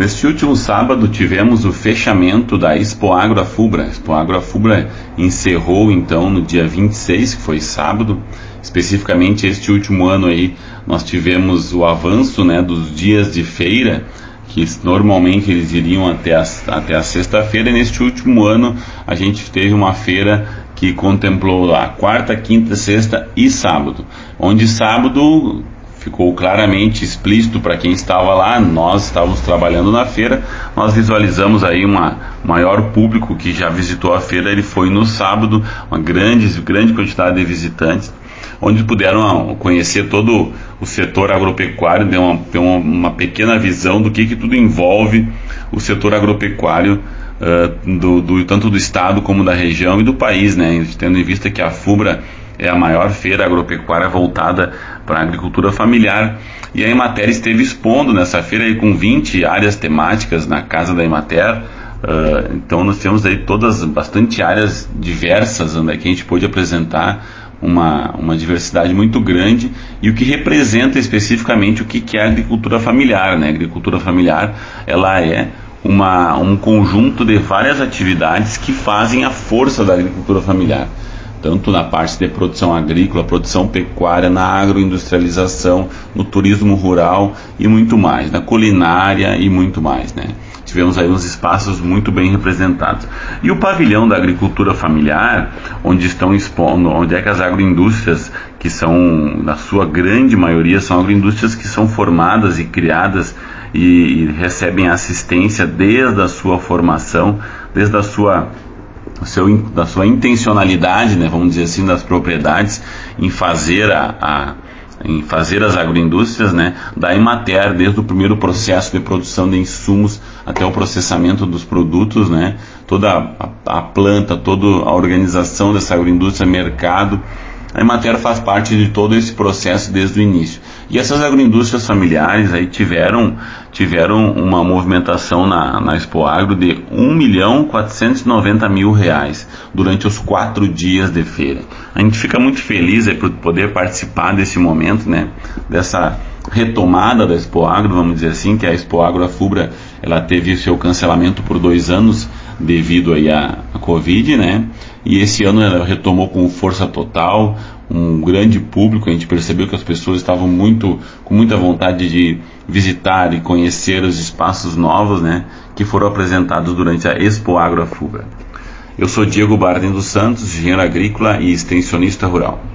Neste último sábado tivemos o fechamento da Expo Agro Afubra. Expo Agro encerrou então no dia 26, que foi sábado. Especificamente este último ano aí nós tivemos o avanço né, dos dias de feira, que normalmente eles iriam até a, até a sexta-feira, neste último ano a gente teve uma feira que contemplou a quarta, quinta, sexta e sábado. Onde sábado ficou claramente explícito para quem estava lá, nós estávamos trabalhando na feira, nós visualizamos aí uma maior público que já visitou a feira, ele foi no sábado, uma grande, grande quantidade de visitantes, onde puderam conhecer todo o setor agropecuário, ter uma, uma, uma pequena visão do que, que tudo envolve o setor agropecuário uh, do, do, tanto do estado como da região e do país, né? tendo em vista que a FUBRA é a maior feira agropecuária voltada para a agricultura familiar. E a Emater esteve expondo nessa feira aí com 20 áreas temáticas na casa da Emater. Uh, então nós temos aí todas bastante áreas diversas onde que a gente pôde apresentar uma, uma diversidade muito grande e o que representa especificamente o que, que é a agricultura familiar. Né? A agricultura familiar ela é uma, um conjunto de várias atividades que fazem a força da agricultura familiar tanto na parte de produção agrícola, produção pecuária, na agroindustrialização, no turismo rural e muito mais, na culinária e muito mais, né? Tivemos aí uns espaços muito bem representados. E o pavilhão da agricultura familiar, onde estão expondo, onde é que as agroindústrias, que são, na sua grande maioria, são agroindústrias que são formadas e criadas e, e recebem assistência desde a sua formação, desde a sua seu, da sua intencionalidade, né, vamos dizer assim, das propriedades em fazer a, a em fazer as agroindústrias, né, da Emater, desde o primeiro processo de produção de insumos até o processamento dos produtos, né, toda a, a planta, toda a organização dessa agroindústria, mercado, a Emater faz parte de todo esse processo desde o início. E essas agroindústrias familiares aí tiveram, tiveram uma movimentação na, na Expo Agro de 1 milhão 490 mil reais durante os quatro dias de feira. A gente fica muito feliz aí por poder participar desse momento, né? Dessa retomada da Expo Agro, vamos dizer assim, que a Expo Agro Fubra, ela teve seu cancelamento por dois anos devido aí à, à Covid, né? E esse ano ela retomou com força total, um grande público, a gente percebeu que as pessoas estavam muito com muita vontade de visitar e conhecer os espaços novos, né, que foram apresentados durante a Expo Agro Fuga. Eu sou Diego Bardem dos Santos, engenheiro agrícola e extensionista rural.